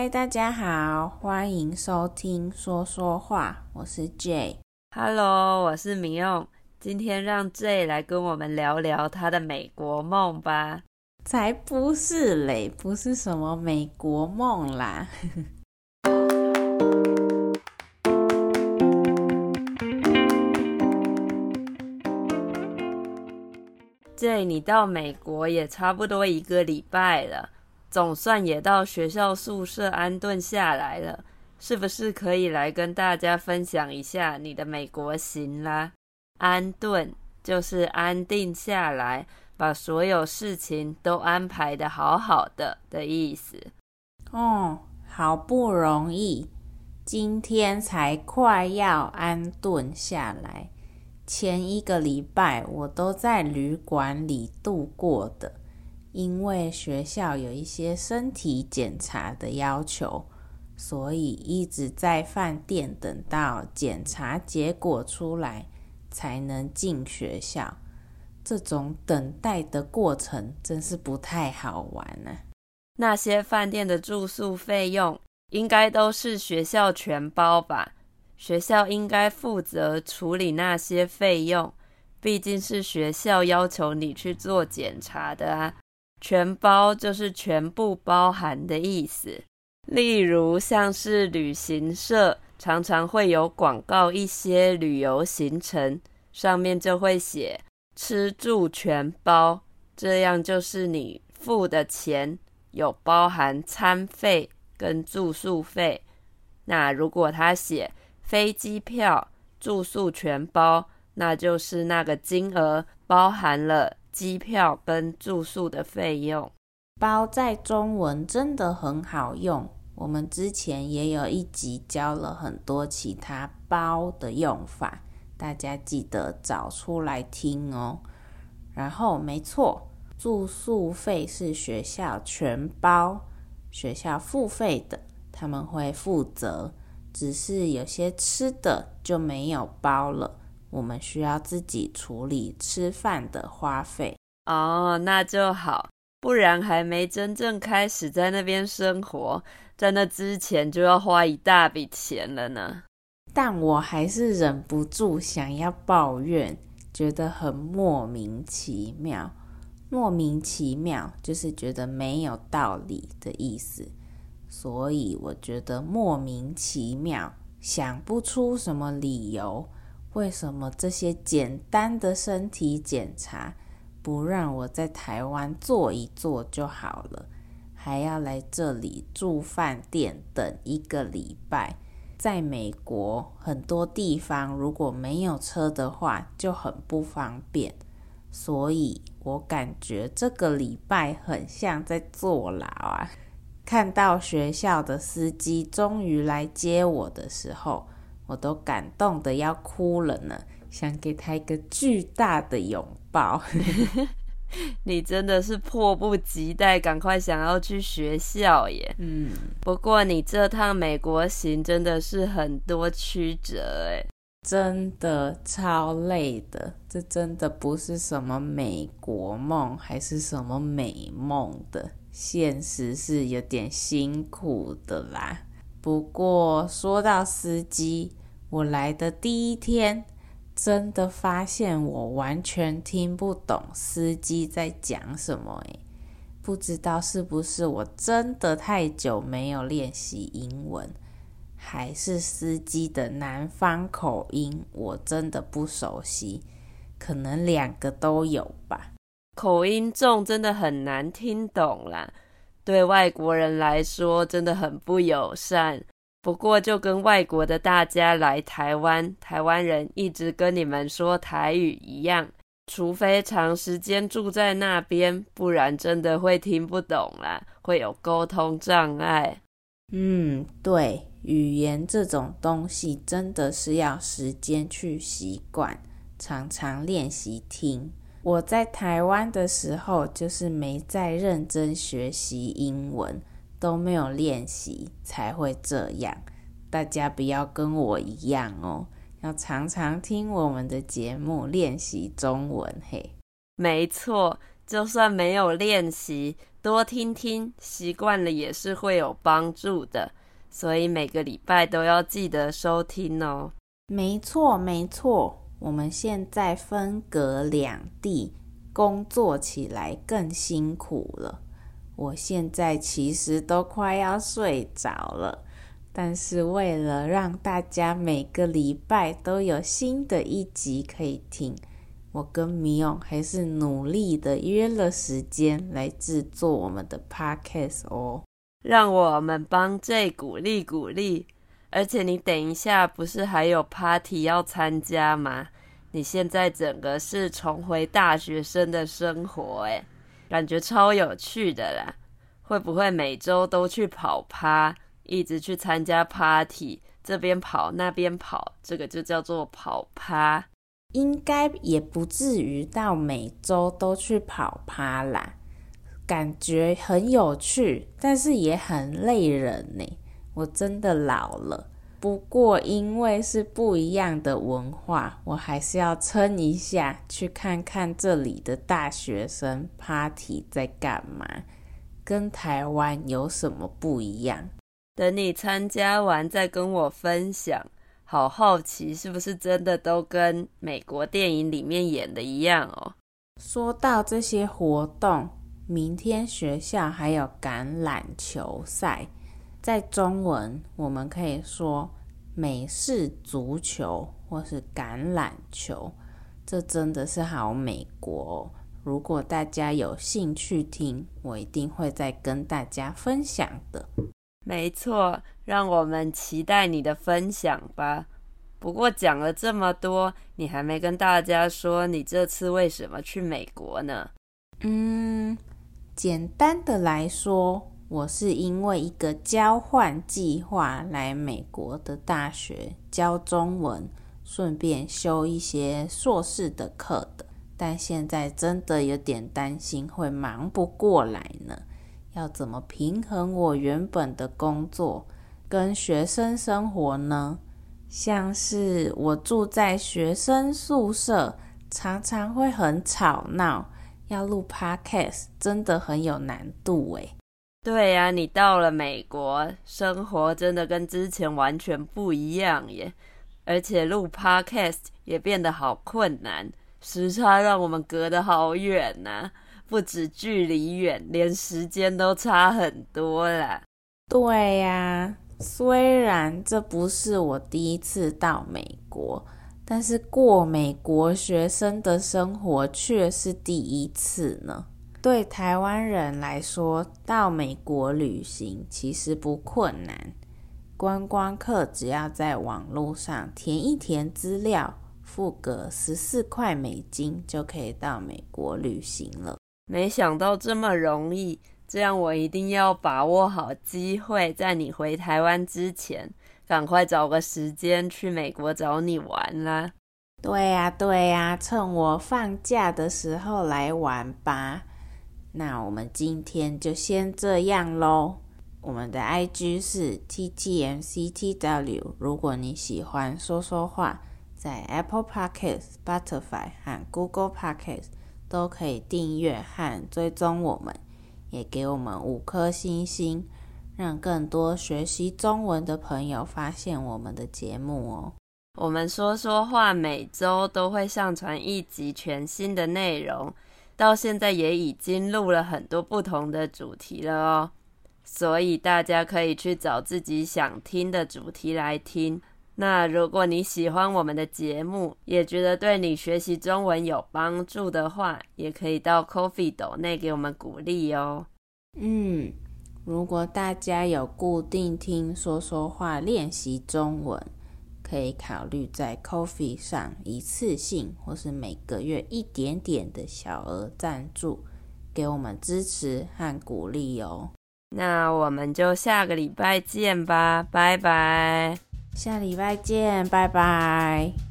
嗨，大家好，欢迎收听说说话，我是 Jay。Hello，我是米用。今天让 Jay 来跟我们聊聊他的美国梦吧。才不是嘞，不是什么美国梦啦。Jay，你到美国也差不多一个礼拜了。总算也到学校宿舍安顿下来了，是不是可以来跟大家分享一下你的美国行啦？安顿就是安定下来，把所有事情都安排的好好的的意思。哦，好不容易，今天才快要安顿下来，前一个礼拜我都在旅馆里度过的。因为学校有一些身体检查的要求，所以一直在饭店等到检查结果出来才能进学校。这种等待的过程真是不太好玩呢、啊。那些饭店的住宿费用应该都是学校全包吧？学校应该负责处理那些费用，毕竟是学校要求你去做检查的啊。全包就是全部包含的意思。例如，像是旅行社常常会有广告一些旅游行程，上面就会写“吃住全包”，这样就是你付的钱有包含餐费跟住宿费。那如果他写飞机票、住宿全包，那就是那个金额包含了。机票跟住宿的费用，包在中文真的很好用。我们之前也有一集教了很多其他包的用法，大家记得找出来听哦。然后没错，住宿费是学校全包，学校付费的，他们会负责。只是有些吃的就没有包了。我们需要自己处理吃饭的花费哦，那就好，不然还没真正开始在那边生活，在那之前就要花一大笔钱了呢。但我还是忍不住想要抱怨，觉得很莫名其妙。莫名其妙就是觉得没有道理的意思，所以我觉得莫名其妙，想不出什么理由。为什么这些简单的身体检查不让我在台湾做一做就好了，还要来这里住饭店等一个礼拜？在美国很多地方如果没有车的话就很不方便，所以我感觉这个礼拜很像在坐牢啊！看到学校的司机终于来接我的时候。我都感动的要哭了呢，想给他一个巨大的拥抱。你真的是迫不及待，赶快想要去学校耶。嗯，不过你这趟美国行真的是很多曲折哎，真的超累的。这真的不是什么美国梦，还是什么美梦的，现实是有点辛苦的啦。不过说到司机。我来的第一天，真的发现我完全听不懂司机在讲什么诶，不知道是不是我真的太久没有练习英文，还是司机的南方口音我真的不熟悉，可能两个都有吧。口音重真的很难听懂啦，对外国人来说真的很不友善。不过，就跟外国的大家来台湾，台湾人一直跟你们说台语一样，除非长时间住在那边，不然真的会听不懂啦，会有沟通障碍。嗯，对，语言这种东西真的是要时间去习惯，常常练习听。我在台湾的时候，就是没在认真学习英文。都没有练习才会这样，大家不要跟我一样哦，要常常听我们的节目练习中文嘿。没错，就算没有练习，多听听，习惯了也是会有帮助的。所以每个礼拜都要记得收听哦。没错，没错，我们现在分隔两地，工作起来更辛苦了。我现在其实都快要睡着了，但是为了让大家每个礼拜都有新的一集可以听，我跟米勇还是努力的约了时间来制作我们的 podcast 哦。让我们帮 J 鼓励鼓励，而且你等一下不是还有 party 要参加吗？你现在整个是重回大学生的生活，诶，感觉超有趣的啦！会不会每周都去跑趴，一直去参加 party，这边跑那边跑，这个就叫做跑趴？应该也不至于到每周都去跑趴啦。感觉很有趣，但是也很累人呢。我真的老了，不过因为是不一样的文化，我还是要撑一下，去看看这里的大学生 party 在干嘛，跟台湾有什么不一样。等你参加完再跟我分享。好好奇，是不是真的都跟美国电影里面演的一样哦？说到这些活动。明天学校还有橄榄球赛，在中文我们可以说美式足球或是橄榄球，这真的是好美国哦。如果大家有兴趣听，我一定会再跟大家分享的。没错，让我们期待你的分享吧。不过讲了这么多，你还没跟大家说你这次为什么去美国呢？嗯。简单的来说，我是因为一个交换计划来美国的大学教中文，顺便修一些硕士的课的。但现在真的有点担心会忙不过来呢。要怎么平衡我原本的工作跟学生生活呢？像是我住在学生宿舍，常常会很吵闹。要录 Podcast 真的很有难度诶。对呀，你到了美国，生活真的跟之前完全不一样耶。而且录 Podcast 也变得好困难，时差让我们隔得好远呐。不止距离远，连时间都差很多啦。对呀，虽然这不是我第一次到美国。但是过美国学生的生活却是第一次呢。对台湾人来说，到美国旅行其实不困难，观光客只要在网络上填一填资料，付个十四块美金就可以到美国旅行了。没想到这么容易，这样我一定要把握好机会，在你回台湾之前。赶快找个时间去美国找你玩啦！对呀，对呀，趁我放假的时候来玩吧。那我们今天就先这样喽。我们的 IG 是 TTMCTW。如果你喜欢说说话，在 Apple Podcast、Spotify 和 Google Podcast 都可以订阅和追踪我们，也给我们五颗星星。让更多学习中文的朋友发现我们的节目哦。我们说说话每周都会上传一集全新的内容，到现在也已经录了很多不同的主题了哦。所以大家可以去找自己想听的主题来听。那如果你喜欢我们的节目，也觉得对你学习中文有帮助的话，也可以到 Coffee 斗内给我们鼓励哦。嗯。如果大家有固定听说说话练习中文，可以考虑在 Coffee 上一次性或是每个月一点点的小额赞助，给我们支持和鼓励哦。那我们就下个礼拜见吧，拜拜。下礼拜见，拜拜。